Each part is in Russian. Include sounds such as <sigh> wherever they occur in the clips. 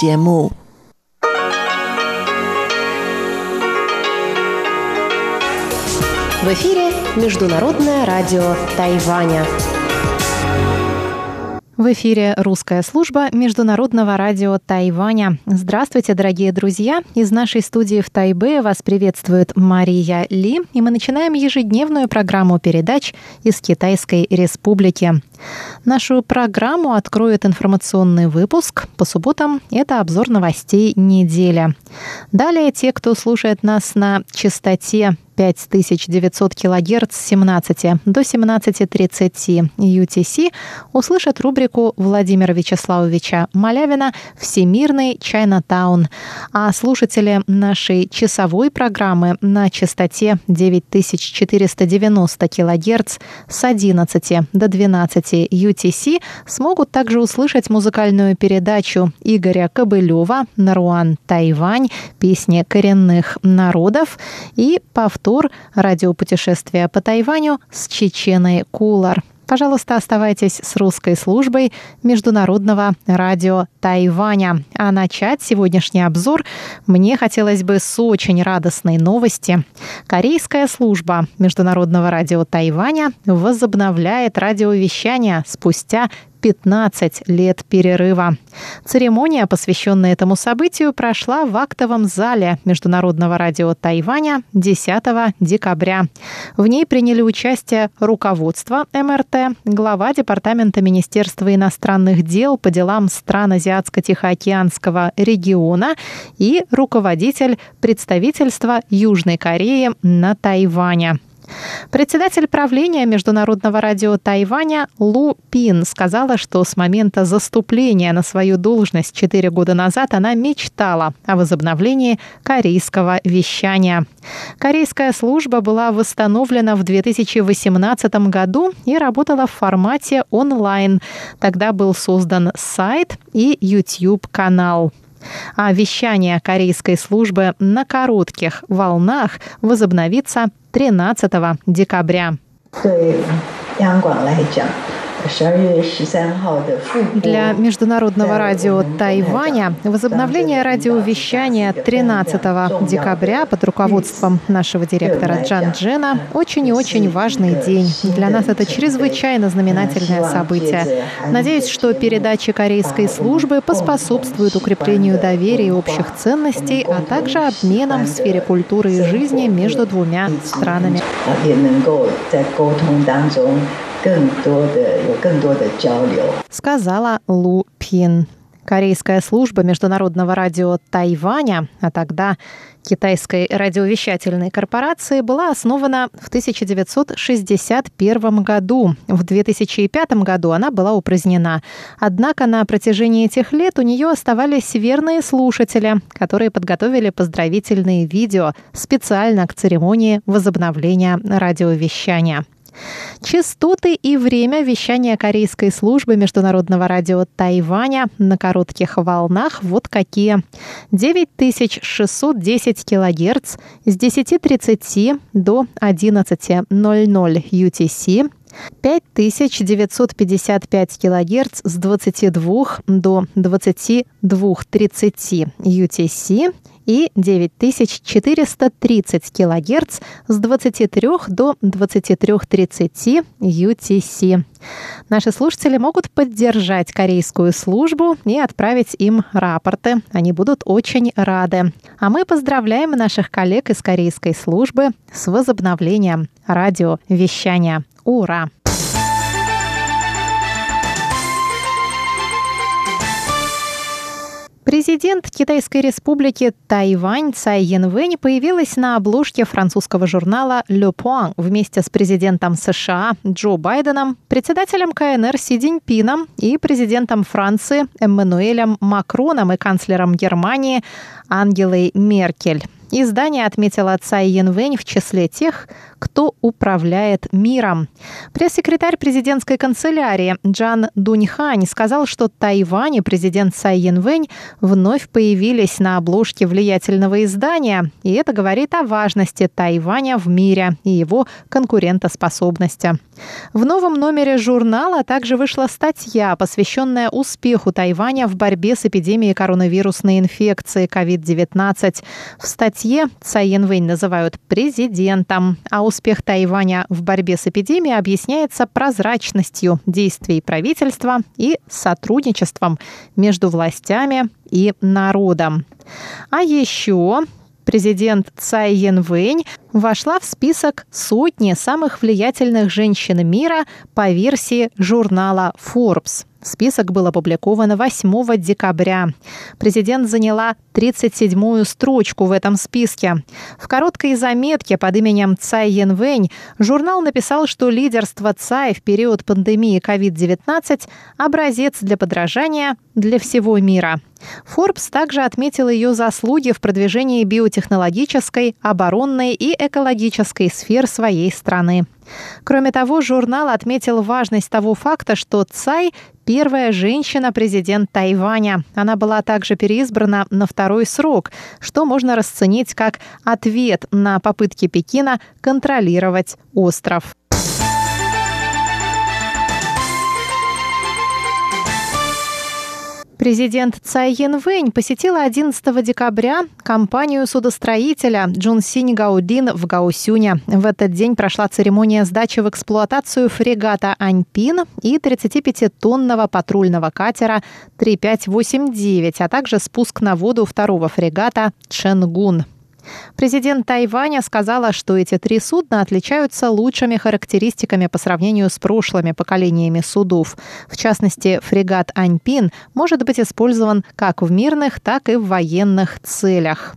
节目。В эфире Международное радио Тайваня. В эфире русская служба Международного радио Тайваня. Здравствуйте, дорогие друзья! Из нашей студии в Тайбе вас приветствует Мария Ли, и мы начинаем ежедневную программу передач из Китайской Республики. Нашу программу откроет информационный выпуск. По субботам это обзор новостей недели. Далее те, кто слушает нас на частоте 5900 кГц с 17 до 17.30 UTC услышат рубрику Владимира Вячеславовича Малявина «Всемирный Чайнатаун». А слушатели нашей часовой программы на частоте 9490 кГц с 11 до 12 UTC смогут также услышать музыкальную передачу Игоря Кобылева «Наруан Тайвань. Песни коренных народов» и повтор тур радиопутешествия по Тайваню с Чеченой Кулар. Пожалуйста, оставайтесь с русской службой Международного радио Тайваня. А начать сегодняшний обзор мне хотелось бы с очень радостной новости. Корейская служба Международного радио Тайваня возобновляет радиовещание спустя 15 лет перерыва. Церемония, посвященная этому событию, прошла в актовом зале Международного радио Тайваня 10 декабря. В ней приняли участие руководство МРТ, глава Департамента Министерства иностранных дел по делам стран Азиатско-Тихоокеанского региона и руководитель представительства Южной Кореи на Тайване. Председатель правления Международного радио Тайваня Лу Пин сказала, что с момента заступления на свою должность 4 года назад она мечтала о возобновлении корейского вещания. Корейская служба была восстановлена в 2018 году и работала в формате онлайн. Тогда был создан сайт и YouTube-канал а вещание корейской службы на коротких волнах возобновится 13 декабря. Для Международного радио Тайваня возобновление радиовещания 13 декабря под руководством нашего директора Джан Джена очень и очень важный день. Для нас это чрезвычайно знаменательное событие. Надеюсь, что передачи корейской службы поспособствуют укреплению доверия и общих ценностей, а также обменам в сфере культуры и жизни между двумя странами. 更多的有更多的交流，сказала Лу Пин. Корейская служба Международного радио Тайваня, а тогда Китайской радиовещательной корпорации, была основана в 1961 году. В 2005 году она была упразднена. Однако на протяжении этих лет у нее оставались верные слушатели, которые подготовили поздравительные видео специально к церемонии возобновления радиовещания. Частоты и время вещания корейской службы Международного радио Тайваня на коротких волнах. Вот какие. 9610 килогерц с 10.30 до 11.00 UTC, 5955 килогерц с 22 до 22.30 UTC и 9430 кГц с 23 до 23.30 UTC. Наши слушатели могут поддержать корейскую службу и отправить им рапорты. Они будут очень рады. А мы поздравляем наших коллег из корейской службы с возобновлением радиовещания. Ура! Президент Китайской республики Тайвань Цай Янвэнь появилась на обложке французского журнала Le Point вместе с президентом США Джо Байденом, председателем КНР Си Цзиньпином и президентом Франции Эммануэлем Макроном и канцлером Германии Ангелой Меркель. Издание отметило Цай Янвэнь в числе тех, кто управляет миром. Пресс-секретарь президентской канцелярии Джан Дуньхань сказал, что Тайвань и президент Цай Янвэнь вновь появились на обложке влиятельного издания, и это говорит о важности Тайваня в мире и его конкурентоспособности. В новом номере журнала также вышла статья, посвященная успеху Тайваня в борьбе с эпидемией коронавирусной инфекции COVID-19. В статье Цай Янвэнь называют президентом, а успех Тайваня в борьбе с эпидемией объясняется прозрачностью действий правительства и сотрудничеством между властями и народом. А еще президент Цай Янвэнь вошла в список сотни самых влиятельных женщин мира по версии журнала Forbes. Список был опубликован 8 декабря. Президент заняла 37-ю строчку в этом списке. В короткой заметке под именем Цай Янвэнь журнал написал, что лидерство Цай в период пандемии COVID-19 – образец для подражания для всего мира. Forbes также отметил ее заслуги в продвижении биотехнологической, оборонной и экологической сфер своей страны. Кроме того, журнал отметил важность того факта, что Цай – первая женщина-президент Тайваня. Она была также переизбрана на второй срок, что можно расценить как ответ на попытки Пекина контролировать остров. Президент Цай Янвэнь посетила 11 декабря компанию судостроителя Джун Синь Гаудин в Гаусюне. В этот день прошла церемония сдачи в эксплуатацию фрегата «Аньпин» и 35-тонного патрульного катера 3589, а также спуск на воду второго фрегата «Ченгун». Президент Тайваня сказала, что эти три судна отличаются лучшими характеристиками по сравнению с прошлыми поколениями судов. В частности, фрегат «Аньпин» может быть использован как в мирных, так и в военных целях.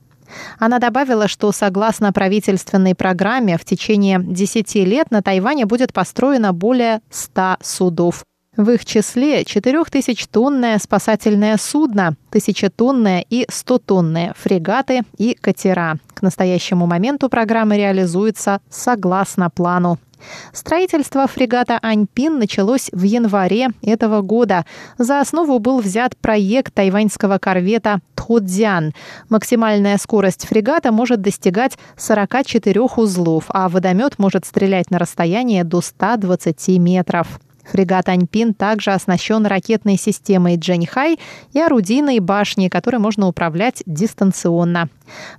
Она добавила, что согласно правительственной программе в течение 10 лет на Тайване будет построено более 100 судов. В их числе 4000-тонное спасательное судно, 1000-тонное и 100-тонные фрегаты и катера. К настоящему моменту программа реализуется согласно плану. Строительство фрегата «Аньпин» началось в январе этого года. За основу был взят проект тайваньского корвета «Тхудзян». Максимальная скорость фрегата может достигать 44 узлов, а водомет может стрелять на расстояние до 120 метров. Фрегат «Аньпин» также оснащен ракетной системой «Джэньхай» и орудийной башней, которой можно управлять дистанционно.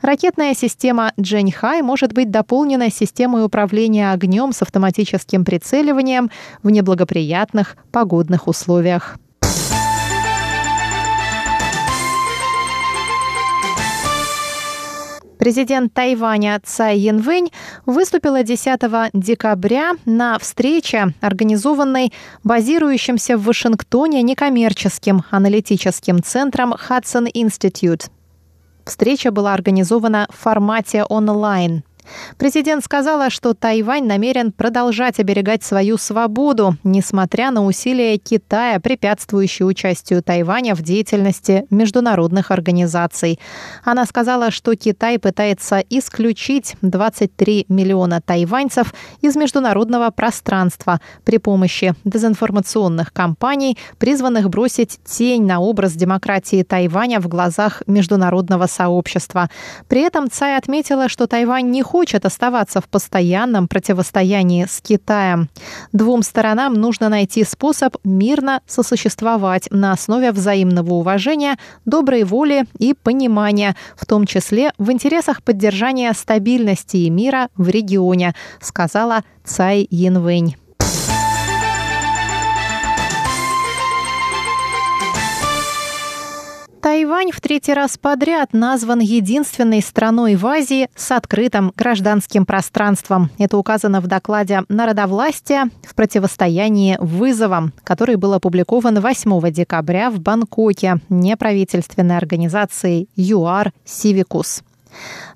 Ракетная система «Джэньхай» может быть дополнена системой управления огнем с автоматическим прицеливанием в неблагоприятных погодных условиях. Президент Тайваня Цай Янвэнь выступила 10 декабря на встрече, организованной базирующимся в Вашингтоне некоммерческим аналитическим центром Hudson Institute. Встреча была организована в формате онлайн. Президент сказала, что Тайвань намерен продолжать оберегать свою свободу, несмотря на усилия Китая, препятствующие участию Тайваня в деятельности международных организаций. Она сказала, что Китай пытается исключить 23 миллиона тайваньцев из международного пространства при помощи дезинформационных кампаний, призванных бросить тень на образ демократии Тайваня в глазах международного сообщества. При этом Цай отметила, что Тайвань не хочет хочет оставаться в постоянном противостоянии с Китаем. Двум сторонам нужно найти способ мирно сосуществовать на основе взаимного уважения, доброй воли и понимания, в том числе в интересах поддержания стабильности и мира в регионе, сказала Цай Янвэнь. Тайвань в третий раз подряд назван единственной страной в Азии с открытым гражданским пространством. Это указано в докладе народовластия в противостоянии вызовам, который был опубликован 8 декабря в Бангкоке неправительственной организацией ЮАР Сивикус.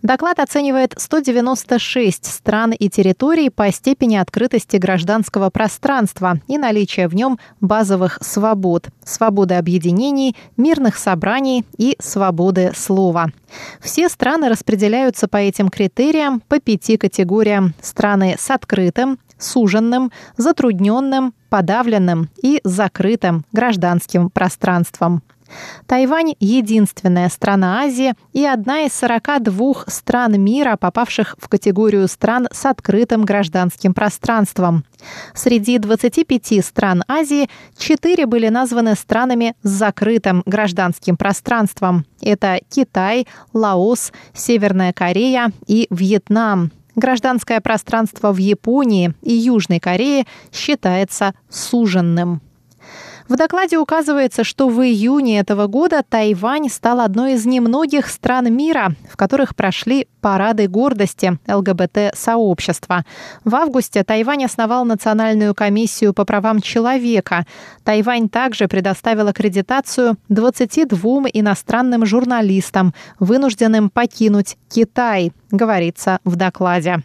Доклад оценивает 196 стран и территорий по степени открытости гражданского пространства и наличия в нем базовых свобод – свободы объединений, мирных собраний и свободы слова. Все страны распределяются по этим критериям по пяти категориям. Страны с открытым, суженным, затрудненным, подавленным и закрытым гражданским пространством. Тайвань – единственная страна Азии и одна из 42 стран мира, попавших в категорию стран с открытым гражданским пространством. Среди 25 стран Азии 4 были названы странами с закрытым гражданским пространством. Это Китай, Лаос, Северная Корея и Вьетнам. Гражданское пространство в Японии и Южной Корее считается суженным. В докладе указывается, что в июне этого года Тайвань стал одной из немногих стран мира, в которых прошли парады гордости ЛГБТ-сообщества. В августе Тайвань основал Национальную комиссию по правам человека. Тайвань также предоставил аккредитацию 22 иностранным журналистам, вынужденным покинуть Китай, говорится в докладе.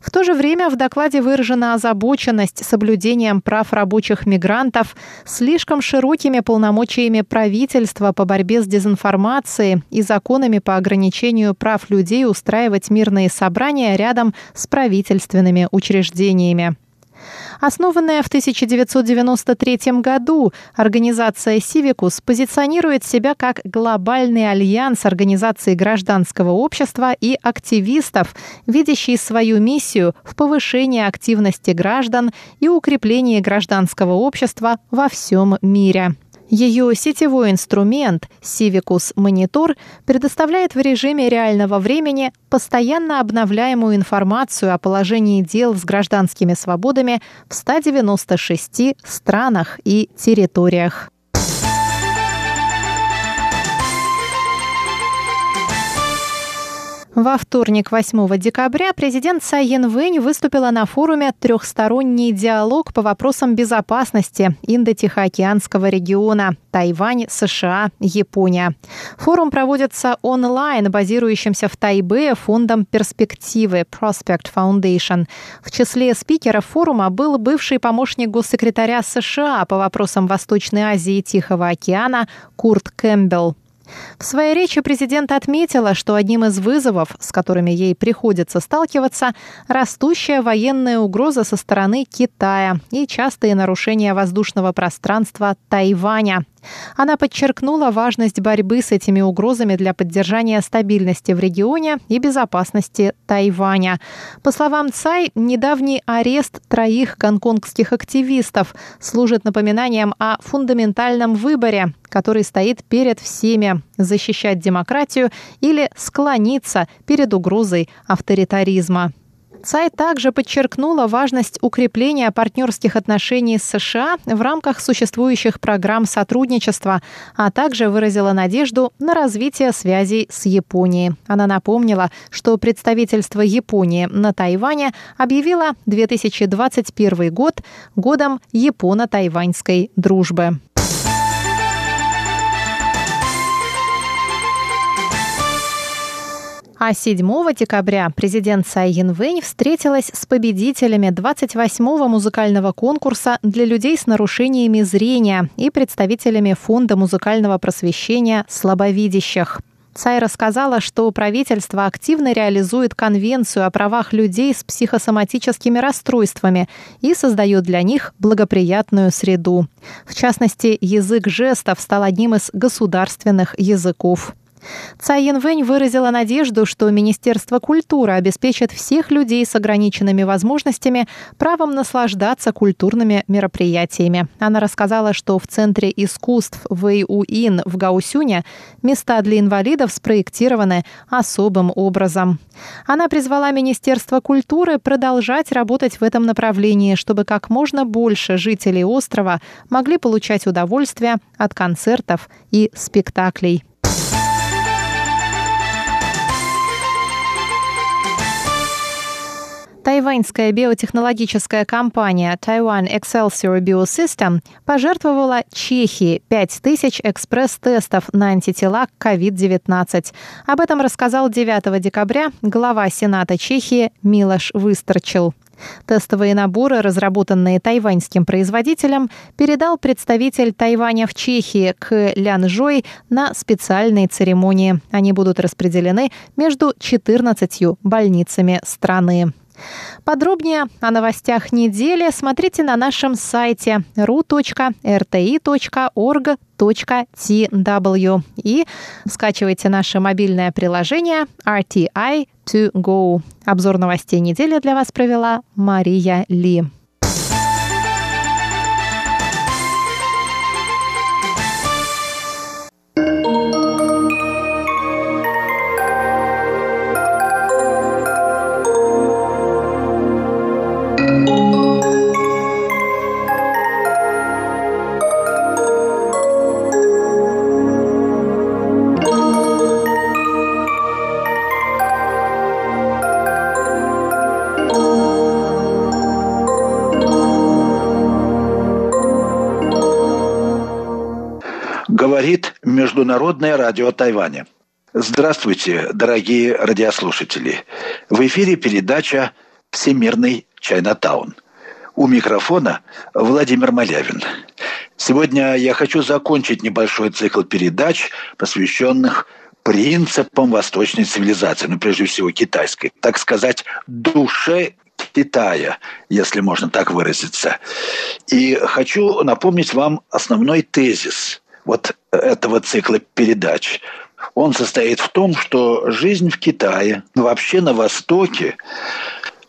В то же время в докладе выражена озабоченность соблюдением прав рабочих мигрантов, слишком широкими полномочиями правительства по борьбе с дезинформацией и законами по ограничению прав людей устраивать мирные собрания рядом с правительственными учреждениями. Основанная в 1993 году, организация «Сивикус» позиционирует себя как глобальный альянс организаций гражданского общества и активистов, видящий свою миссию в повышении активности граждан и укреплении гражданского общества во всем мире. Ее сетевой инструмент Civicus Monitor предоставляет в режиме реального времени постоянно обновляемую информацию о положении дел с гражданскими свободами в 196 странах и территориях. Во вторник, 8 декабря, президент Цай Янвэнь выступила на форуме «Трехсторонний диалог по вопросам безопасности Индо-Тихоокеанского региона Тайвань, США, Япония». Форум проводится онлайн, базирующимся в Тайбе фондом перспективы Prospect Foundation. В числе спикеров форума был бывший помощник госсекретаря США по вопросам Восточной Азии и Тихого океана Курт Кэмпбелл. В своей речи президент отметила, что одним из вызовов, с которыми ей приходится сталкиваться, растущая военная угроза со стороны Китая и частые нарушения воздушного пространства Тайваня. Она подчеркнула важность борьбы с этими угрозами для поддержания стабильности в регионе и безопасности Тайваня. По словам Цай, недавний арест троих гонконгских активистов служит напоминанием о фундаментальном выборе, который стоит перед всеми – защищать демократию или склониться перед угрозой авторитаризма. Цай также подчеркнула важность укрепления партнерских отношений с США в рамках существующих программ сотрудничества, а также выразила надежду на развитие связей с Японией. Она напомнила, что представительство Японии на Тайване объявило 2021 год годом японо-тайваньской дружбы. А 7 декабря президент Цай Янвэнь встретилась с победителями 28-го музыкального конкурса для людей с нарушениями зрения и представителями Фонда музыкального просвещения слабовидящих. Цай рассказала, что правительство активно реализует Конвенцию о правах людей с психосоматическими расстройствами и создает для них благоприятную среду. В частности, язык жестов стал одним из государственных языков. Цай Янвэнь выразила надежду, что Министерство культуры обеспечит всех людей с ограниченными возможностями правом наслаждаться культурными мероприятиями. Она рассказала, что в Центре искусств Вэйуин в Гаусюне места для инвалидов спроектированы особым образом. Она призвала Министерство культуры продолжать работать в этом направлении, чтобы как можно больше жителей острова могли получать удовольствие от концертов и спектаклей. Тайваньская биотехнологическая компания Taiwan Excelsior Biosystem пожертвовала Чехии 5000 экспресс-тестов на антитела к COVID-19. Об этом рассказал 9 декабря глава Сената Чехии Милош Выстрчил. Тестовые наборы, разработанные тайваньским производителем, передал представитель Тайваня в Чехии к Лян Жой на специальной церемонии. Они будут распределены между 14 больницами страны. Подробнее о новостях недели смотрите на нашем сайте ru.rti.org.tw и скачивайте наше мобильное приложение RTI to go. Обзор новостей недели для вас провела Мария Ли. Международное радио Тайваня. Здравствуйте, дорогие радиослушатели. В эфире передача «Всемирный Чайнатаун». У микрофона Владимир Малявин. Сегодня я хочу закончить небольшой цикл передач, посвященных принципам восточной цивилизации, ну, прежде всего, китайской, так сказать, душе Китая, если можно так выразиться. И хочу напомнить вам основной тезис вот этого цикла передач. Он состоит в том, что жизнь в Китае, вообще на Востоке,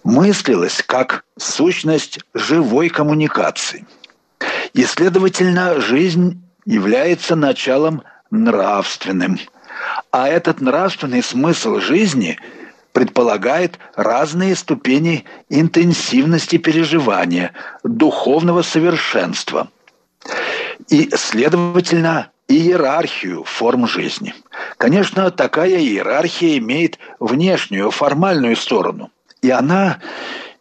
мыслилась как сущность живой коммуникации. И, следовательно, жизнь является началом нравственным. А этот нравственный смысл жизни предполагает разные ступени интенсивности переживания, духовного совершенства – и, следовательно, иерархию форм жизни. Конечно, такая иерархия имеет внешнюю, формальную сторону. И она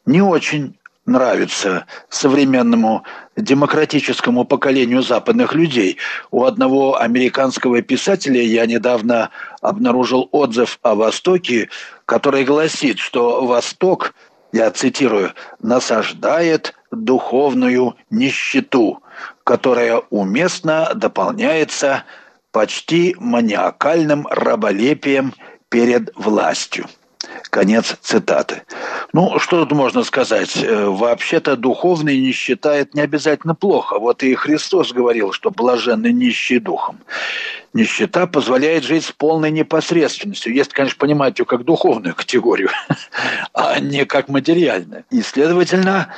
не очень нравится современному демократическому поколению западных людей. У одного американского писателя я недавно обнаружил отзыв о Востоке, который гласит, что Восток, я цитирую, «насаждает духовную нищету, которая уместно дополняется почти маниакальным раболепием перед властью. Конец цитаты. Ну, что тут можно сказать? Э, вообще-то духовный не считает не обязательно плохо. Вот и Христос говорил, что блаженны нищие духом. Нищета позволяет жить с полной непосредственностью, если, конечно, понимать ее как духовную категорию, <laughs> а не как материальную. И, следовательно,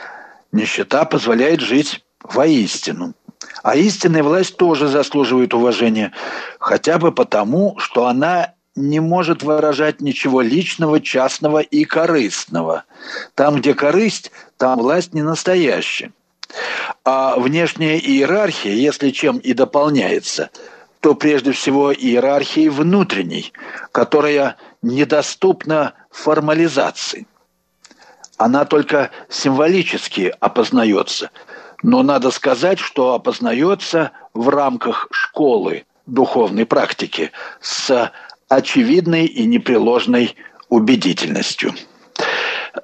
нищета позволяет жить воистину. А истинная власть тоже заслуживает уважения, хотя бы потому, что она не может выражать ничего личного, частного и корыстного. Там, где корысть, там власть не настоящая. А внешняя иерархия, если чем и дополняется, то прежде всего иерархией внутренней, которая недоступна формализации. Она только символически опознается – но надо сказать, что опознается в рамках школы духовной практики с очевидной и непреложной убедительностью.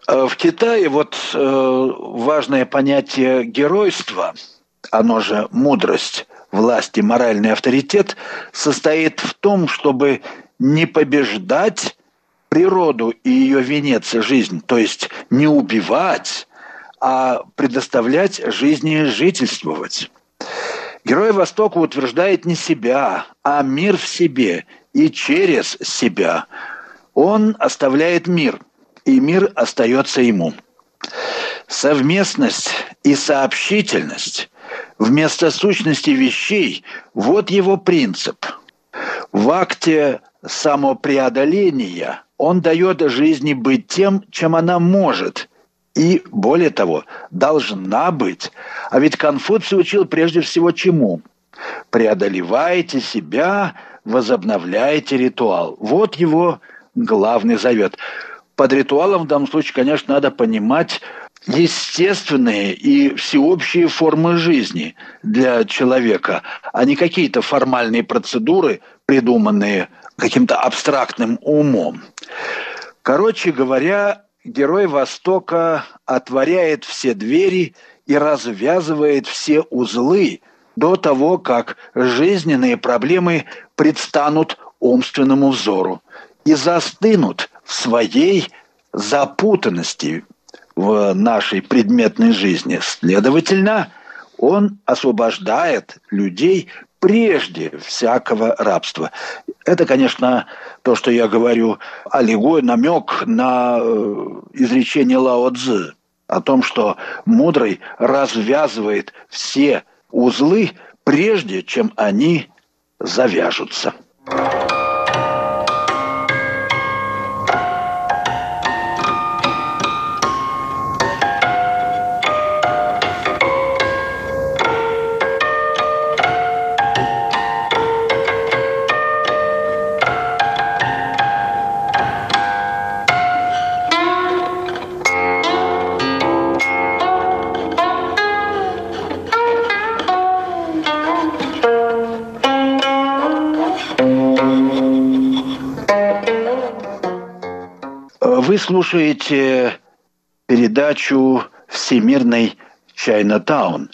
Э, в Китае вот э, важное понятие геройства, оно же мудрость, власть и моральный авторитет, состоит в том, чтобы не побеждать природу и ее венец и жизнь, то есть не убивать, а предоставлять жизни жительствовать. Герой Востока утверждает не себя, а мир в себе и через себя. Он оставляет мир, и мир остается ему. Совместность и сообщительность вместо сущности вещей – вот его принцип. В акте самопреодоления он дает жизни быть тем, чем она может – и, более того, должна быть. А ведь Конфуций учил прежде всего чему? Преодолевайте себя, возобновляйте ритуал. Вот его главный завет. Под ритуалом в данном случае, конечно, надо понимать естественные и всеобщие формы жизни для человека, а не какие-то формальные процедуры, придуманные каким-то абстрактным умом. Короче говоря, герой Востока отворяет все двери и развязывает все узлы до того, как жизненные проблемы предстанут умственному взору и застынут в своей запутанности в нашей предметной жизни. Следовательно, он освобождает людей прежде всякого рабства. Это, конечно, то, что я говорю, аллегория, намек на э, изречение Лао Цзы о том, что мудрый развязывает все узлы, прежде чем они завяжутся. Слушаете передачу «Всемирный Чайнатаун»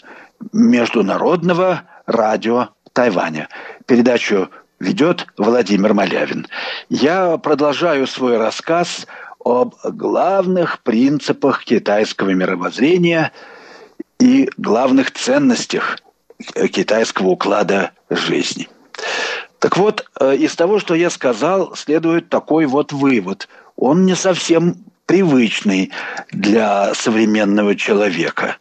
Международного радио Тайваня. Передачу ведет Владимир Малявин. Я продолжаю свой рассказ об главных принципах китайского мировоззрения и главных ценностях китайского уклада жизни. Так вот, э, из того, что я сказал, следует такой вот вывод – он не совсем привычный для современного человека.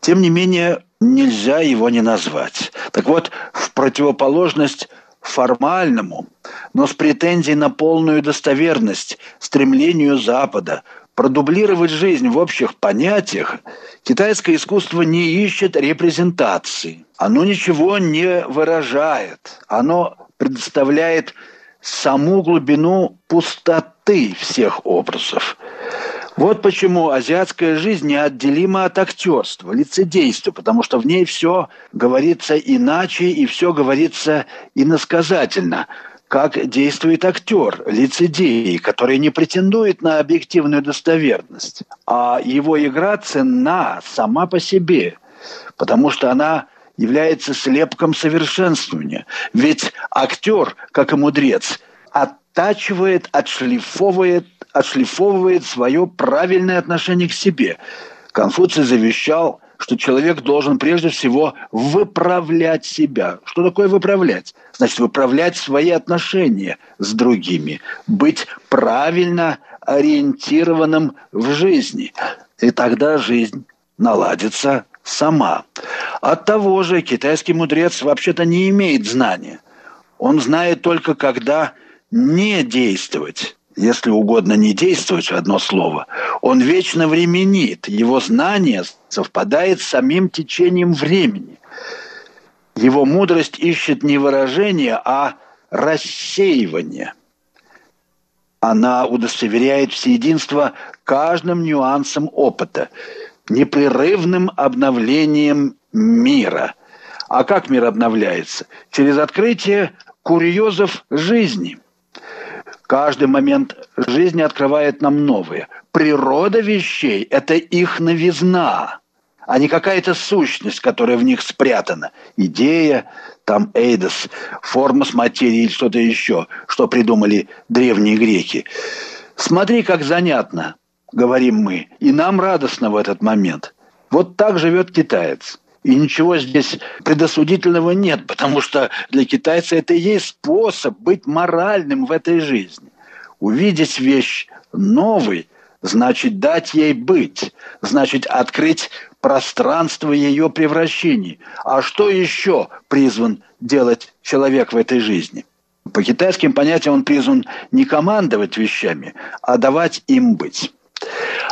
Тем не менее, нельзя его не назвать. Так вот, в противоположность формальному, но с претензией на полную достоверность, стремлению Запада продублировать жизнь в общих понятиях, китайское искусство не ищет репрезентации. Оно ничего не выражает. Оно предоставляет саму глубину пустоты всех образов. Вот почему азиатская жизнь неотделима от актерства, лицедейства, потому что в ней все говорится иначе и все говорится иносказательно, как действует актер, лицедей, который не претендует на объективную достоверность, а его игра ценна сама по себе, потому что она является слепком совершенствования. Ведь актер, как и мудрец, оттачивает, отшлифовывает, отшлифовывает свое правильное отношение к себе. Конфуций завещал, что человек должен прежде всего выправлять себя. Что такое выправлять? Значит, выправлять свои отношения с другими, быть правильно ориентированным в жизни. И тогда жизнь наладится сама. От того же китайский мудрец вообще-то не имеет знания. Он знает только, когда не действовать, если угодно не действовать, одно слово, он вечно временит. Его знание совпадает с самим течением времени. Его мудрость ищет не выражение, а рассеивание. Она удостоверяет всеединство каждым нюансом опыта – непрерывным обновлением мира. А как мир обновляется? Через открытие курьезов жизни. Каждый момент жизни открывает нам новые. Природа вещей – это их новизна, а не какая-то сущность, которая в них спрятана. Идея, там эйдос, форма с материей или что-то еще, что придумали древние греки. Смотри, как занятно – говорим мы, и нам радостно в этот момент. Вот так живет китаец. И ничего здесь предосудительного нет, потому что для китайца это и есть способ быть моральным в этой жизни. Увидеть вещь новой, значит дать ей быть, значит открыть пространство ее превращений. А что еще призван делать человек в этой жизни? По китайским понятиям он призван не командовать вещами, а давать им быть.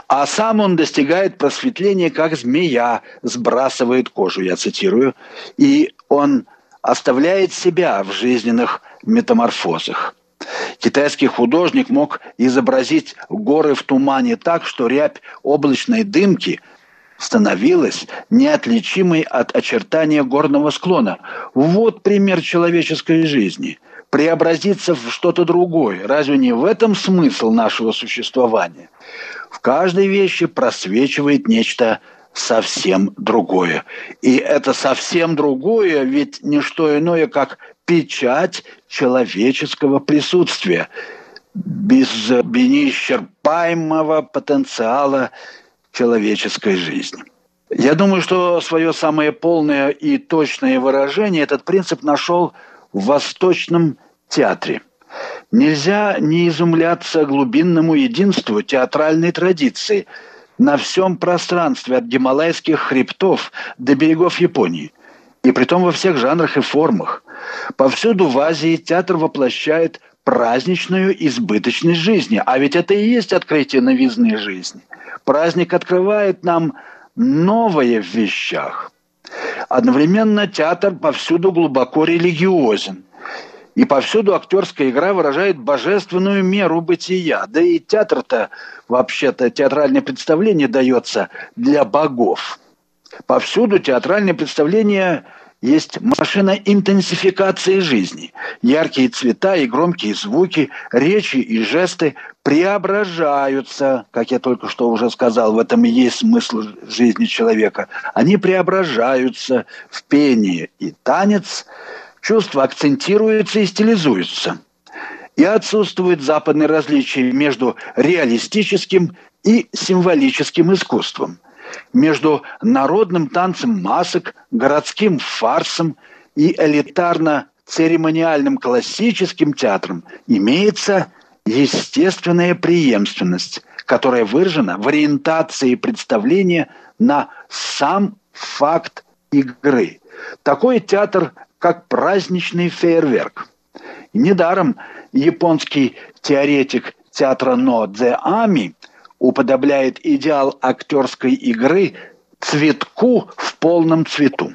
А сам он достигает просветления, как змея сбрасывает кожу, я цитирую, и он оставляет себя в жизненных метаморфозах. Китайский художник мог изобразить горы в тумане так, что рябь облачной дымки становилась неотличимой от очертания горного склона. Вот пример человеческой жизни. Преобразиться в что-то другое. Разве не в этом смысл нашего существования? В каждой вещи просвечивает нечто совсем другое. И это совсем другое, ведь не что иное, как печать человеческого присутствия, без неисчерпаемого потенциала человеческой жизни. Я думаю, что свое самое полное и точное выражение этот принцип нашел в Восточном театре. Нельзя не изумляться глубинному единству театральной традиции на всем пространстве от гималайских хребтов до берегов Японии – и притом во всех жанрах и формах. Повсюду в Азии театр воплощает праздничную избыточность жизни. А ведь это и есть открытие новизны жизни. Праздник открывает нам новое в вещах. Одновременно театр повсюду глубоко религиозен. И повсюду актерская игра выражает божественную меру бытия. Да и театр-то, вообще-то, театральное представление дается для богов – Повсюду театральное представление есть машина интенсификации жизни. Яркие цвета и громкие звуки, речи и жесты преображаются, как я только что уже сказал, в этом и есть смысл жизни человека. Они преображаются в пение и танец, чувства акцентируются и стилизуются. И отсутствует западное различие между реалистическим и символическим искусством между народным танцем масок, городским фарсом и элитарно-церемониальным классическим театром имеется естественная преемственность, которая выражена в ориентации представления на сам факт игры. Такой театр, как праздничный фейерверк. Недаром японский теоретик театра Но Дзе Ами – уподобляет идеал актерской игры цветку в полном цвету.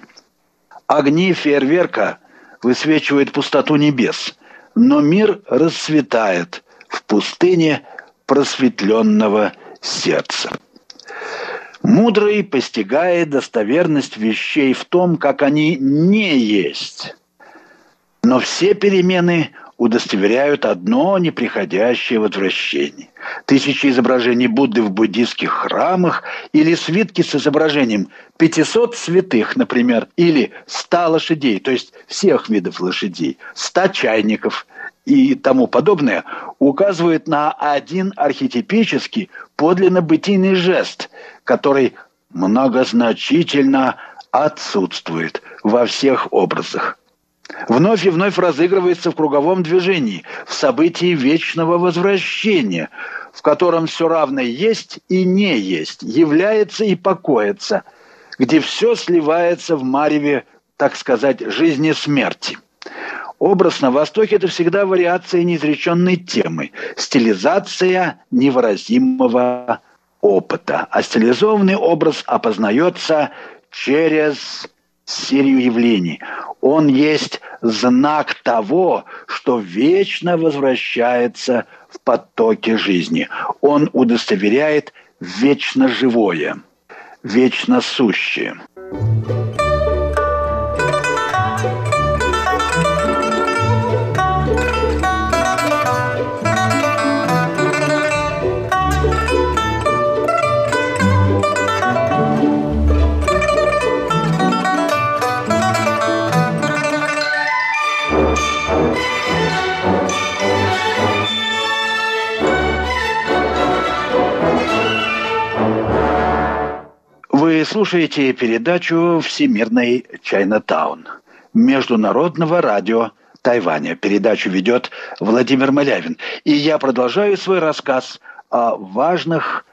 Огни фейерверка высвечивают пустоту небес, но мир расцветает в пустыне просветленного сердца. Мудрый постигает достоверность вещей в том, как они не есть. Но все перемены удостоверяют одно неприходящее возвращение. Тысячи изображений Будды в буддийских храмах или свитки с изображением 500 святых, например, или 100 лошадей, то есть всех видов лошадей, 100 чайников и тому подобное, указывают на один архетипический подлинно бытийный жест, который многозначительно отсутствует во всех образах вновь и вновь разыгрывается в круговом движении, в событии вечного возвращения, в котором все равно есть и не есть, является и покоится, где все сливается в мареве, так сказать, жизни смерти. Образ на Востоке – это всегда вариация неизреченной темы, стилизация невыразимого опыта. А стилизованный образ опознается через серию явлений. Он есть знак того, что вечно возвращается в потоке жизни. Он удостоверяет вечно живое, вечно сущее. Слушаете передачу «Всемирный Чайнатаун» Международного радио Тайваня. Передачу ведет Владимир Малявин. И я продолжаю свой рассказ о важных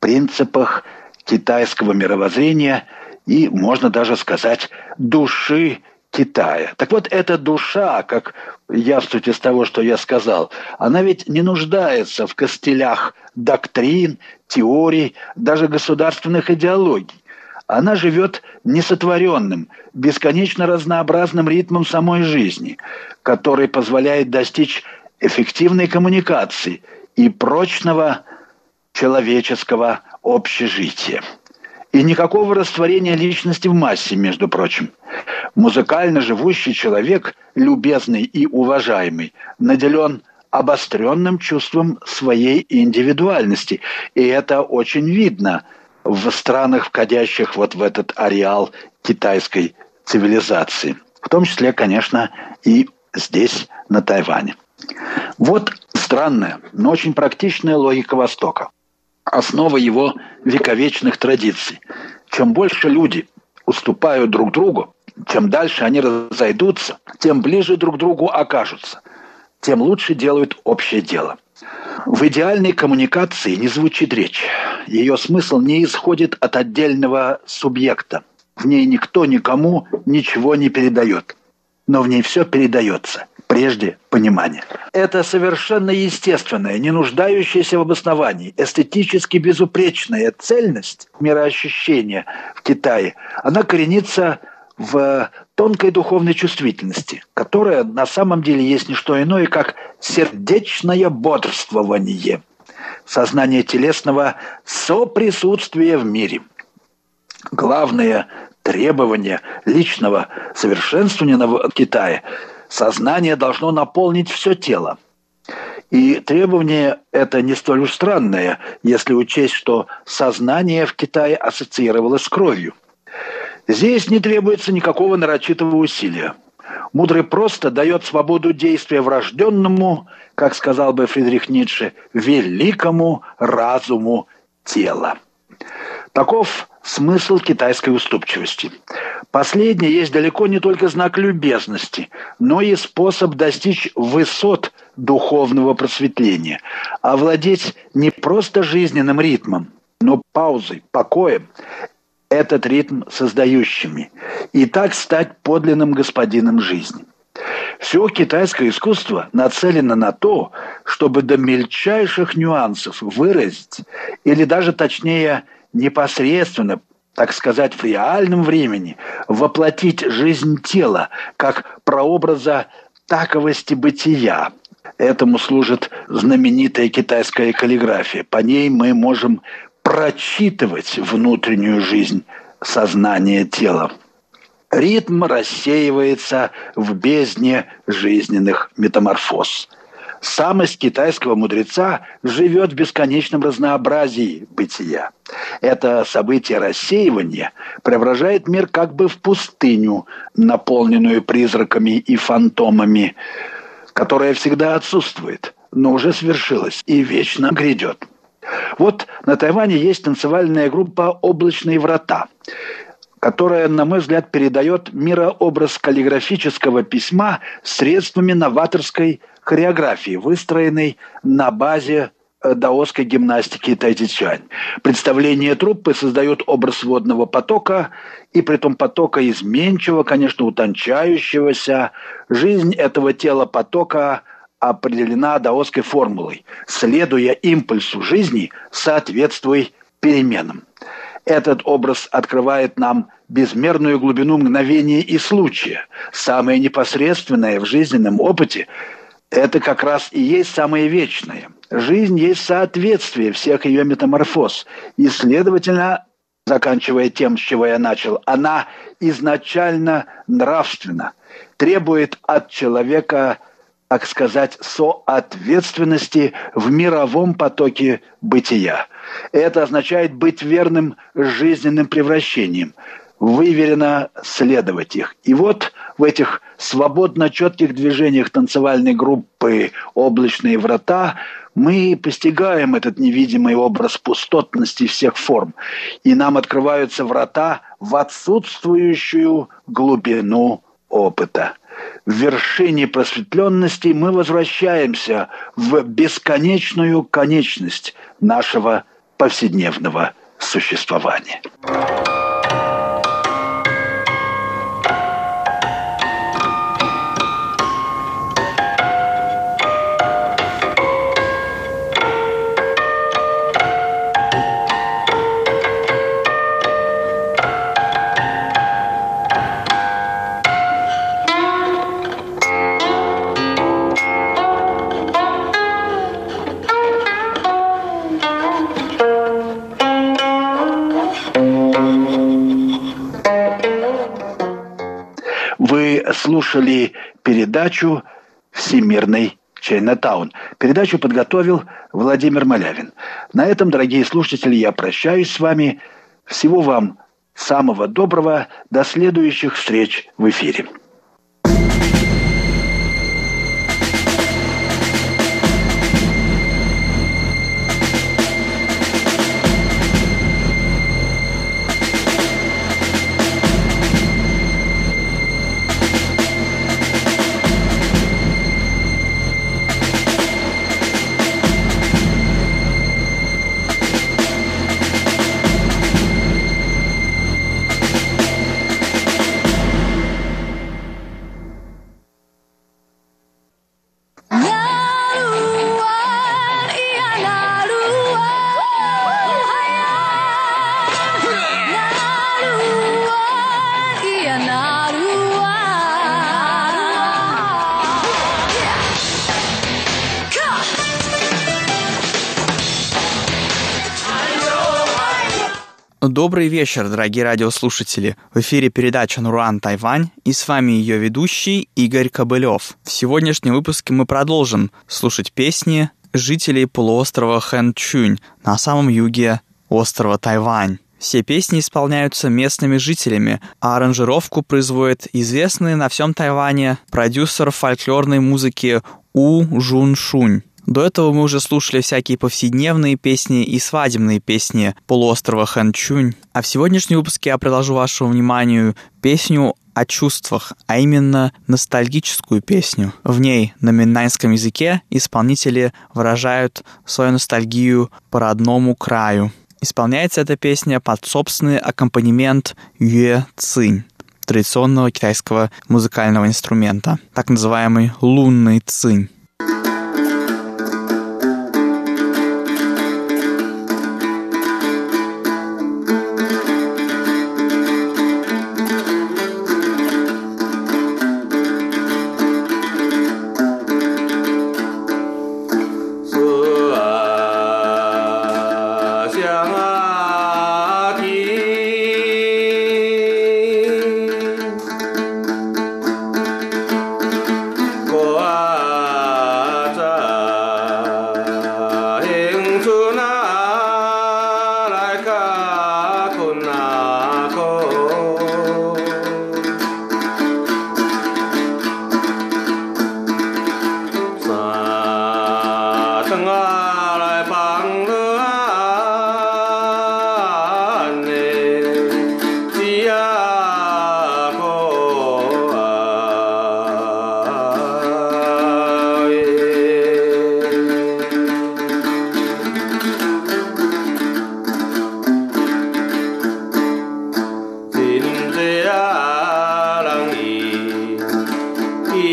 принципах китайского мировоззрения и, можно даже сказать, души Китая. Так вот, эта душа, как явствует из того, что я сказал, она ведь не нуждается в костылях доктрин, теорий, даже государственных идеологий. Она живет несотворенным, бесконечно разнообразным ритмом самой жизни, который позволяет достичь эффективной коммуникации и прочного человеческого общежития. И никакого растворения личности в массе, между прочим. Музыкально живущий человек, любезный и уважаемый, наделен обостренным чувством своей индивидуальности. И это очень видно в странах, входящих вот в этот ареал китайской цивилизации. В том числе, конечно, и здесь, на Тайване. Вот странная, но очень практичная логика Востока. Основа его вековечных традиций. Чем больше люди уступают друг другу, чем дальше они разойдутся, тем ближе друг к другу окажутся, тем лучше делают общее дело. В идеальной коммуникации не звучит речь. Ее смысл не исходит от отдельного субъекта. В ней никто никому ничего не передает. Но в ней все передается. Прежде понимание. Это совершенно естественная, не нуждающаяся в обосновании, эстетически безупречная цельность мироощущения в Китае. Она коренится в тонкой духовной чувствительности, которая на самом деле есть не что иное, как сердечное бодрствование, сознание телесного соприсутствия в мире. Главное требование личного совершенствования в Китае – сознание должно наполнить все тело. И требование это не столь уж странное, если учесть, что сознание в Китае ассоциировалось с кровью – Здесь не требуется никакого нарочитого усилия. Мудрый просто дает свободу действия врожденному, как сказал бы Фридрих Ницше, великому разуму тела. Таков смысл китайской уступчивости. Последний есть далеко не только знак любезности, но и способ достичь высот духовного просветления, овладеть не просто жизненным ритмом, но паузой, покоем этот ритм создающими, и так стать подлинным господином жизни. Все китайское искусство нацелено на то, чтобы до мельчайших нюансов выразить, или даже точнее непосредственно, так сказать, в реальном времени, воплотить жизнь тела как прообраза таковости бытия. Этому служит знаменитая китайская каллиграфия. По ней мы можем прочитывать внутреннюю жизнь сознания тела. Ритм рассеивается в бездне жизненных метаморфоз. Самость китайского мудреца живет в бесконечном разнообразии бытия. Это событие рассеивания преображает мир как бы в пустыню, наполненную призраками и фантомами, которая всегда отсутствует, но уже свершилась и вечно грядет. Вот на Тайване есть танцевальная группа «Облачные врата», которая, на мой взгляд, передает мирообраз каллиграфического письма средствами новаторской хореографии, выстроенной на базе э, даосской гимнастики тайцзичань. Представление труппы создает образ водного потока, и при том потока изменчивого, конечно, утончающегося. Жизнь этого тела потока – определена даосской формулой. Следуя импульсу жизни, соответствуй переменам. Этот образ открывает нам безмерную глубину мгновения и случая. Самое непосредственное в жизненном опыте – это как раз и есть самое вечное. Жизнь есть соответствие всех ее метаморфоз. И, следовательно, заканчивая тем, с чего я начал, она изначально нравственна, требует от человека – так сказать, соответственности в мировом потоке бытия. Это означает быть верным жизненным превращением, выверенно следовать их. И вот в этих свободно четких движениях танцевальной группы «Облачные врата» мы постигаем этот невидимый образ пустотности всех форм, и нам открываются врата в отсутствующую глубину опыта в вершине просветленности мы возвращаемся в бесконечную конечность нашего повседневного существования. Передачу «Всемирный Чайнатаун». Передачу подготовил Владимир Малявин. На этом, дорогие слушатели, я прощаюсь с вами. Всего вам самого доброго. До следующих встреч в эфире. Добрый вечер, дорогие радиослушатели. В эфире передача «Нуруан Тайвань» и с вами ее ведущий Игорь Кобылев. В сегодняшнем выпуске мы продолжим слушать песни жителей полуострова Хэнчунь на самом юге острова Тайвань. Все песни исполняются местными жителями, а аранжировку производит известный на всем Тайване продюсер фольклорной музыки У Жун Шунь. До этого мы уже слушали всякие повседневные песни и свадебные песни полуострова Ханчунь. А в сегодняшнем выпуске я предложу вашему вниманию песню о чувствах, а именно ностальгическую песню. В ней на миннайском языке исполнители выражают свою ностальгию по родному краю. Исполняется эта песня под собственный аккомпанемент юэ цинь традиционного китайского музыкального инструмента, так называемый лунный цинь.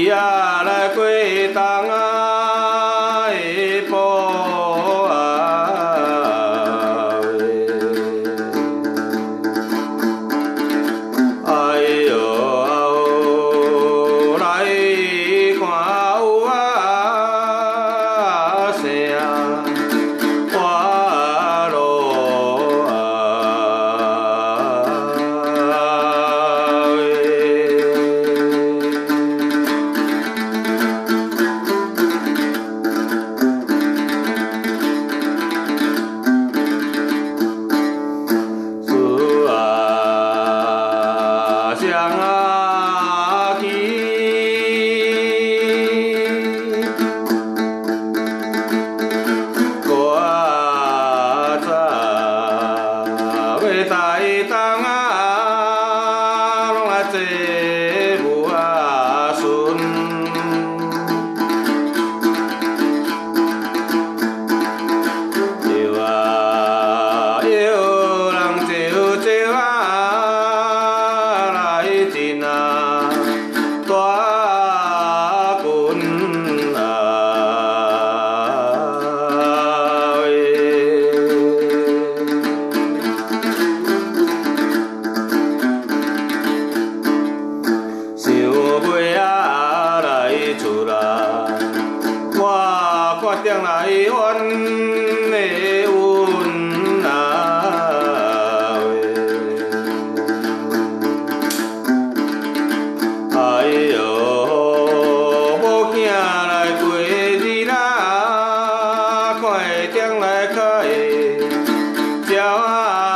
呀来归党啊。a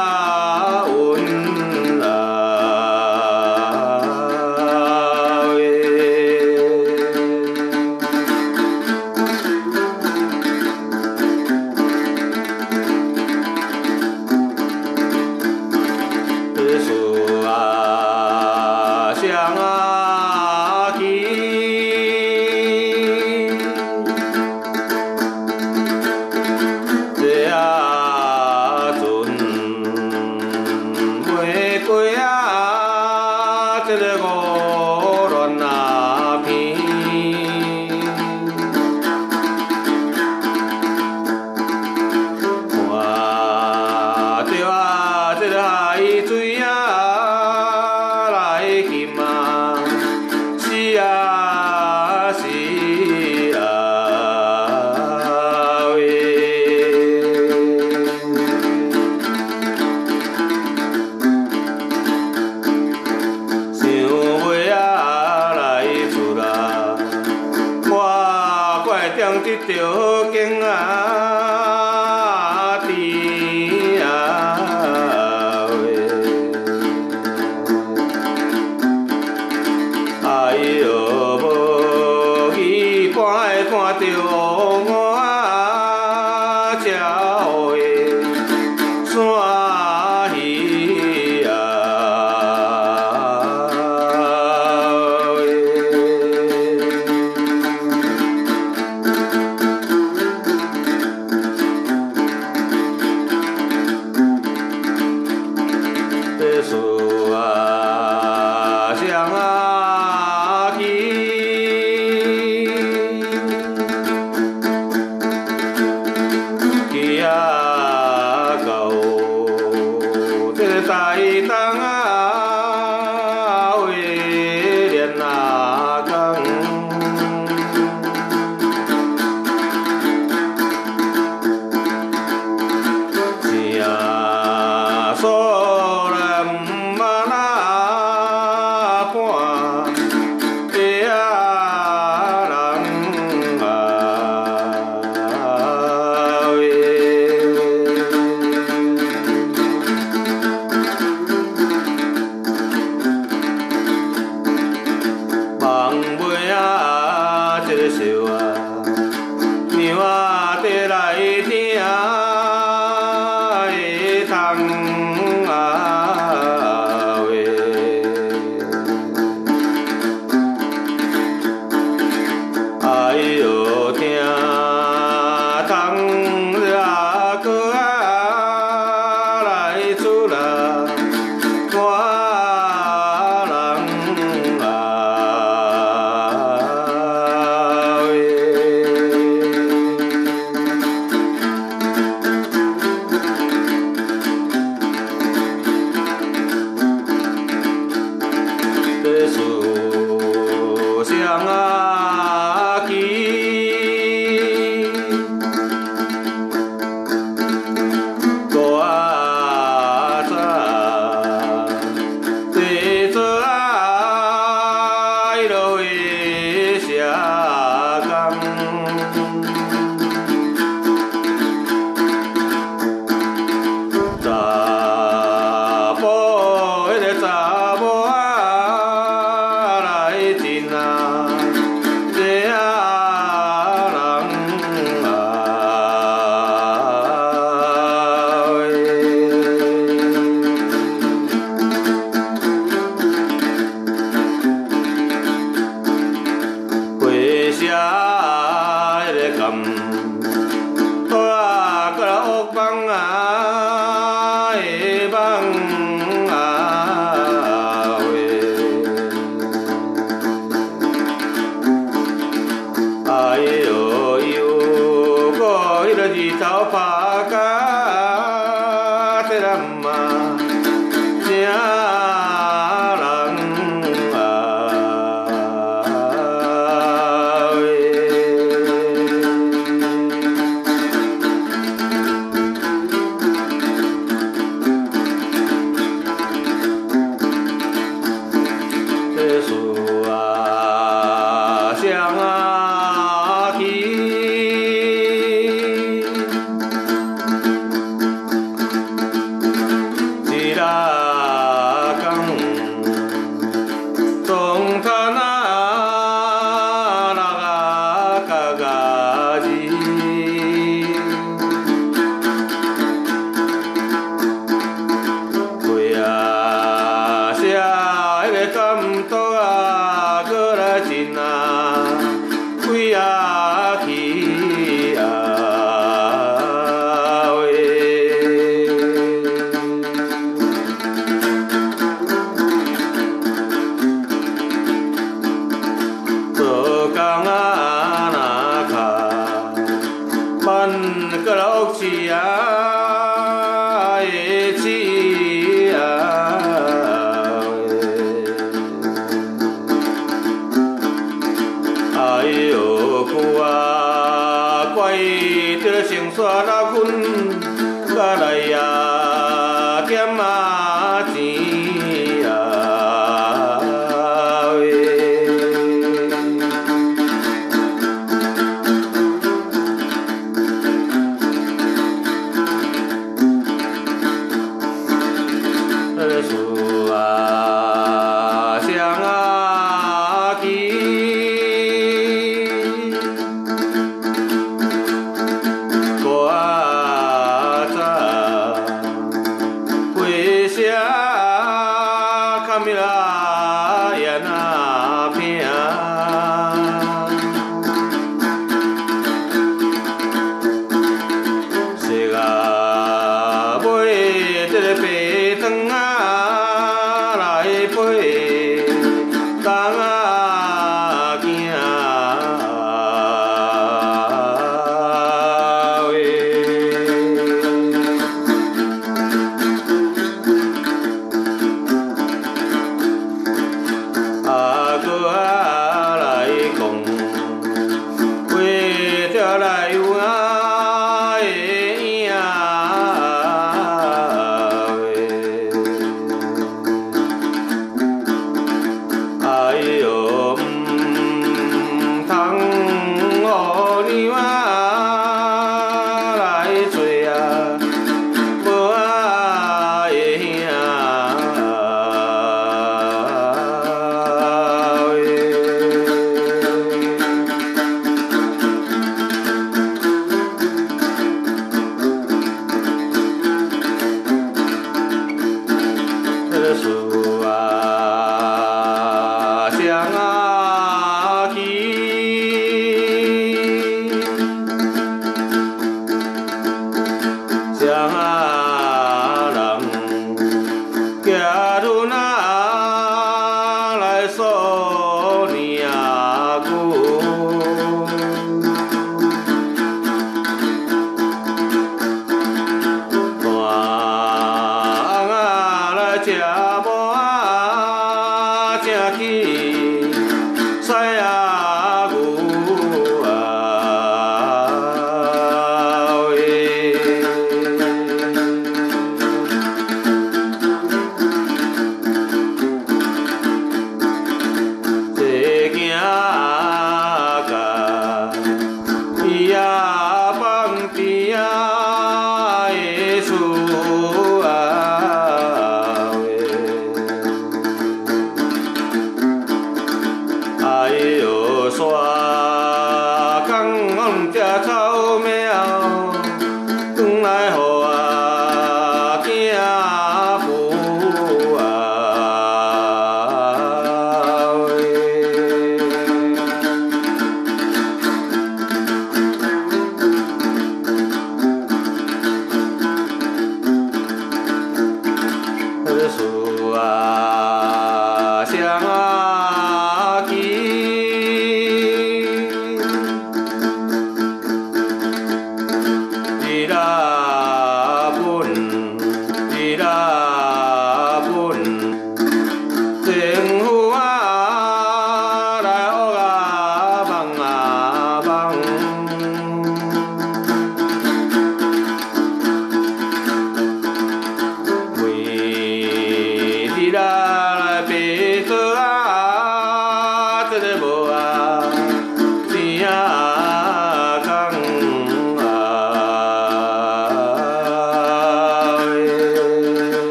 让啊。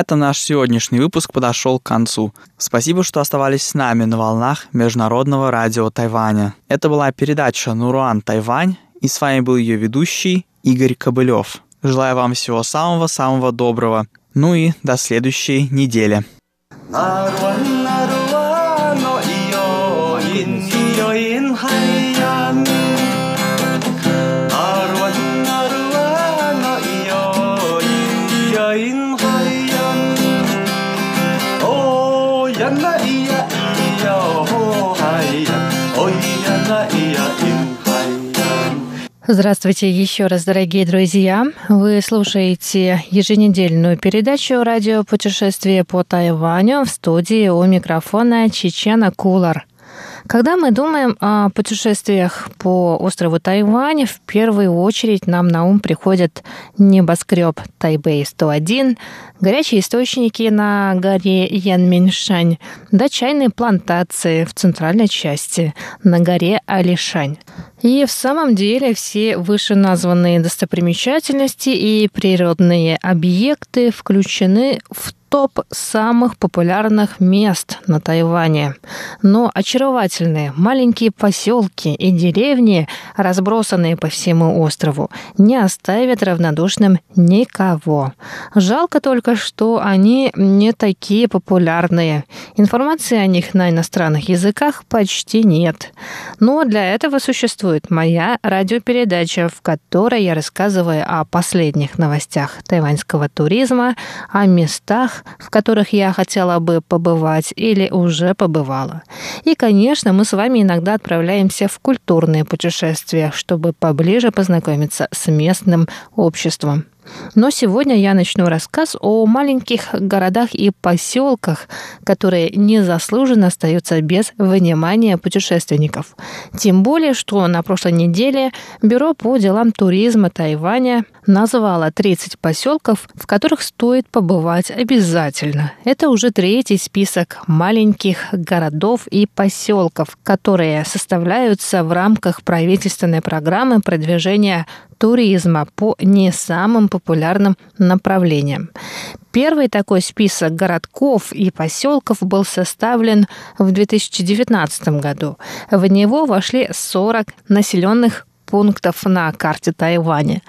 Этом наш сегодняшний выпуск подошел к концу. Спасибо, что оставались с нами на волнах Международного радио Тайваня. Это была передача «Нуруан Тайвань», и с вами был ее ведущий Игорь Кобылев. Желаю вам всего самого-самого доброго. Ну и до следующей недели. Здравствуйте еще раз, дорогие друзья. Вы слушаете еженедельную передачу «Радио путешествие по Тайваню» в студии у микрофона Чечена Кулар. Когда мы думаем о путешествиях по острову Тайвань, в первую очередь нам на ум приходит небоскреб Тайбэй-101, горячие источники на горе Янминшань, да чайные плантации в центральной части на горе Алишань. И в самом деле все вышеназванные достопримечательности и природные объекты включены в топ самых популярных мест на Тайване. Но очаровательные маленькие поселки и деревни, разбросанные по всему острову, не оставят равнодушным никого. Жалко только, что они не такие популярные. Информации о них на иностранных языках почти нет. Но для этого существует моя радиопередача, в которой я рассказываю о последних новостях тайваньского туризма, о местах, в которых я хотела бы побывать или уже побывала. И, конечно, мы с вами иногда отправляемся в культурные путешествия, чтобы поближе познакомиться с местным обществом. Но сегодня я начну рассказ о маленьких городах и поселках, которые незаслуженно остаются без внимания путешественников. Тем более, что на прошлой неделе Бюро по делам туризма Тайваня назвало 30 поселков, в которых стоит побывать обязательно. Это уже третий список маленьких городов и поселков, которые составляются в рамках правительственной программы продвижения туризма по не самым популярным направлениям. Первый такой список городков и поселков был составлен в 2019 году. В него вошли 40 населенных пунктов на карте Тайваня.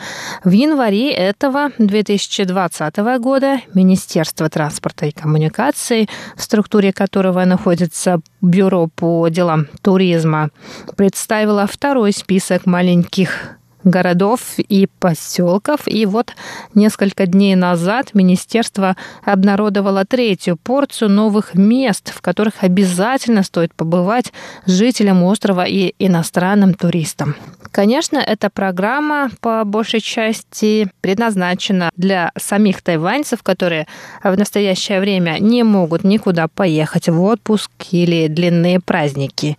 В январе этого 2020 года Министерство транспорта и коммуникаций, в структуре которого находится Бюро по делам туризма, представило второй список маленьких городов и поселков. И вот несколько дней назад министерство обнародовало третью порцию новых мест, в которых обязательно стоит побывать жителям острова и иностранным туристам. Конечно, эта программа по большей части предназначена для самих тайваньцев, которые в настоящее время не могут никуда поехать в отпуск или длинные праздники.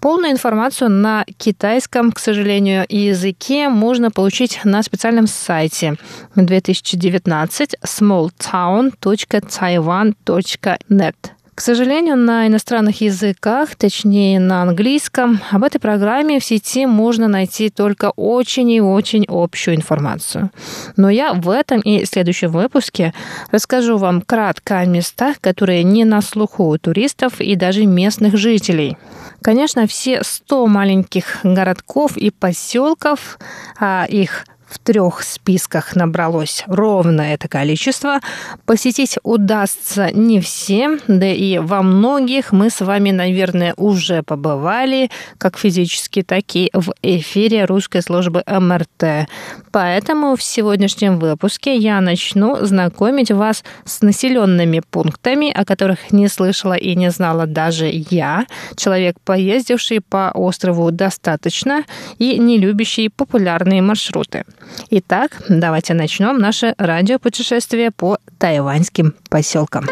Полную информацию на китайском, к сожалению, языке можно получить на специальном сайте 2019 smalltown.taiwan.net. Сожалению, на иностранных языках, точнее на английском, об этой программе в сети можно найти только очень и очень общую информацию. Но я в этом и следующем выпуске расскажу вам кратко о местах, которые не на слуху у туристов и даже местных жителей. Конечно, все 100 маленьких городков и поселков, а их в трех списках набралось ровно это количество. Посетить удастся не всем, да и во многих мы с вами, наверное, уже побывали, как физически, так и в эфире русской службы МРТ. Поэтому в сегодняшнем выпуске я начну знакомить вас с населенными пунктами, о которых не слышала и не знала даже я, человек, поездивший по острову достаточно и не любящий популярные маршруты. Итак, давайте начнем наше радиопутешествие по тайваньским поселкам.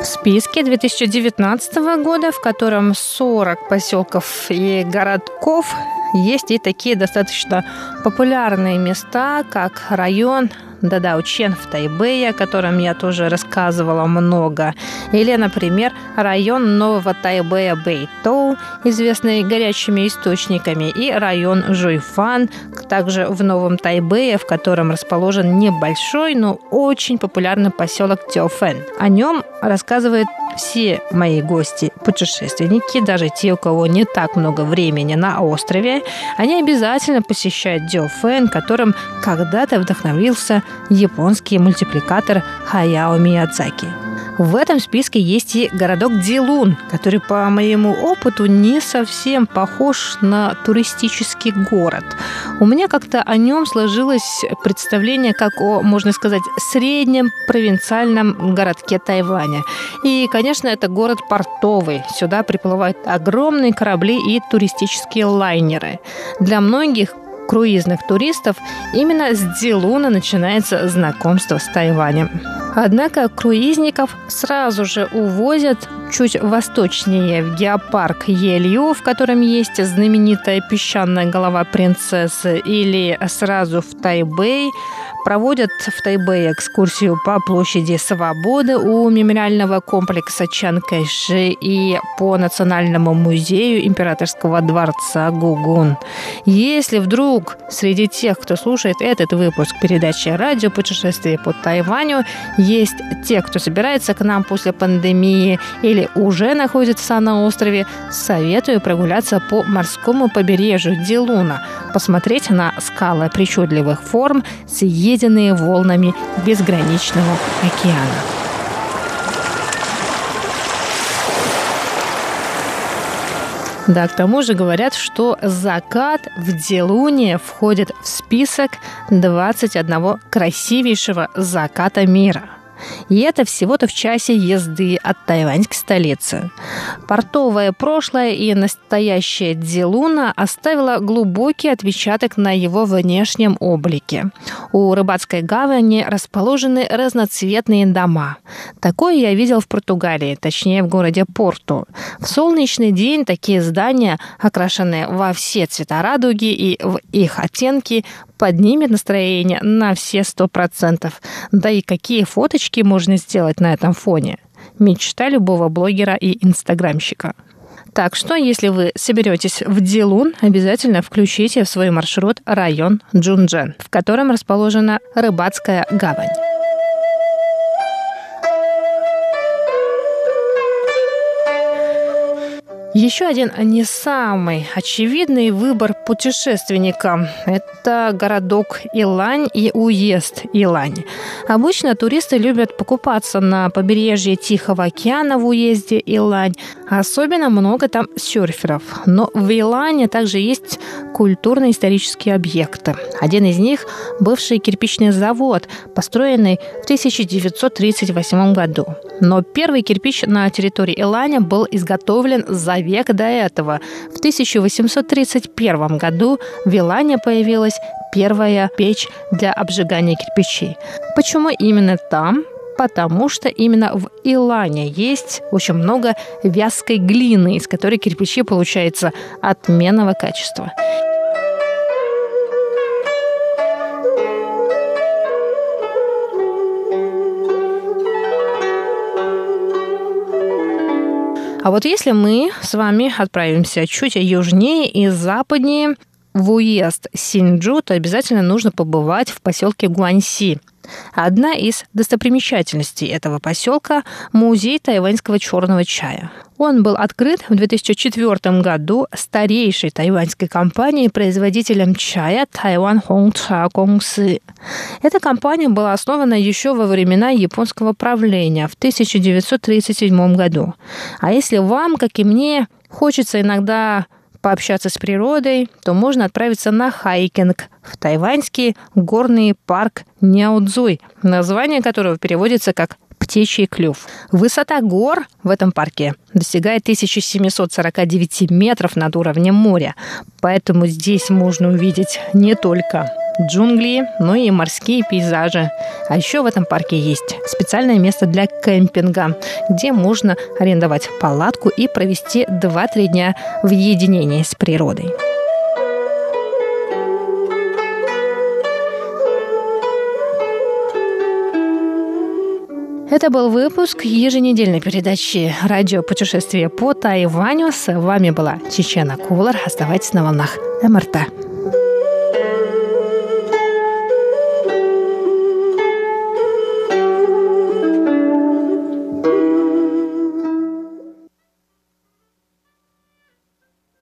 В списке 2019 года, в котором 40 поселков и городков, есть и такие достаточно популярные места, как район Дадаучен в Тайбэе, о котором я тоже рассказывала много. Или, например, район Нового Тайбэя Бэйтоу, известный горячими источниками, и район Жуйфан, также в Новом Тайбэе, в котором расположен небольшой, но очень популярный поселок Тёфэн. О нем рассказывает все мои гости, путешественники, даже те, у кого не так много времени на острове, они обязательно посещают Дёфэн, которым когда-то вдохновился японский мультипликатор Хаяо Миядзаки. В этом списке есть и городок Дилун, который, по моему опыту, не совсем похож на туристический город. У меня как-то о нем сложилось представление как о, можно сказать, среднем провинциальном городке Тайваня. И, конечно, это город портовый. Сюда приплывают огромные корабли и туристические лайнеры. Для многих круизных туристов, именно с Дилуна начинается знакомство с Тайванем. Однако круизников сразу же увозят чуть восточнее в геопарк Елью, в котором есть знаменитая песчаная голова принцессы, или сразу в Тайбэй, проводят в Тайбэе экскурсию по площади Свободы у мемориального комплекса Чан Кайши и по Национальному музею императорского дворца Гугун. Если вдруг среди тех, кто слушает этот выпуск передачи «Радио путешествие по Тайваню», есть те, кто собирается к нам после пандемии или уже находится на острове, советую прогуляться по морскому побережью Дилуна, посмотреть на скалы причудливых форм съеденные волнами безграничного океана. Да, к тому же говорят, что закат в Делуне входит в список 21 красивейшего заката мира – и это всего-то в часе езды от тайваньской столицы. Портовое прошлое и настоящее Дилуна оставило глубокий отпечаток на его внешнем облике. У рыбацкой гавани расположены разноцветные дома. Такое я видел в Португалии, точнее в городе Порту. В солнечный день такие здания, окрашенные во все цвета радуги и в их оттенки, поднимет настроение на все сто процентов. Да и какие фоточки можно сделать на этом фоне? Мечта любого блогера и инстаграмщика. Так что, если вы соберетесь в Дилун, обязательно включите в свой маршрут район Джунджен, в котором расположена рыбацкая гавань. Еще один не самый очевидный выбор путешественника – это городок Илань и уезд Илань. Обычно туристы любят покупаться на побережье Тихого океана в уезде Илань. Особенно много там серферов. Но в Илане также есть культурно-исторические объекты. Один из них – бывший кирпичный завод, построенный в 1938 году. Но первый кирпич на территории Иланя был изготовлен за век до этого. В 1831 году в Илане появилась первая печь для обжигания кирпичей. Почему именно там? потому что именно в Илане есть очень много вязкой глины, из которой кирпичи получаются отменного качества. А вот если мы с вами отправимся чуть южнее и западнее в уезд Синджу, то обязательно нужно побывать в поселке Гуанси. Одна из достопримечательностей этого поселка – музей тайваньского черного чая. Он был открыт в 2004 году старейшей тайваньской компанией, производителем чая Тайван Хонг Ча Гongsi. Эта компания была основана еще во времена японского правления в 1937 году. А если вам, как и мне, хочется иногда пообщаться с природой, то можно отправиться на хайкинг в тайваньский горный парк Няудзуй, название которого переводится как птичий клюв. Высота гор в этом парке достигает 1749 метров над уровнем моря, поэтому здесь можно увидеть не только джунгли, но и морские пейзажи. А еще в этом парке есть специальное место для кемпинга, где можно арендовать палатку и провести 2-3 дня в единении с природой. Это был выпуск еженедельной передачи «Радио путешествие по Тайваню». С вами была Чечена Кулар. Оставайтесь на волнах МРТ.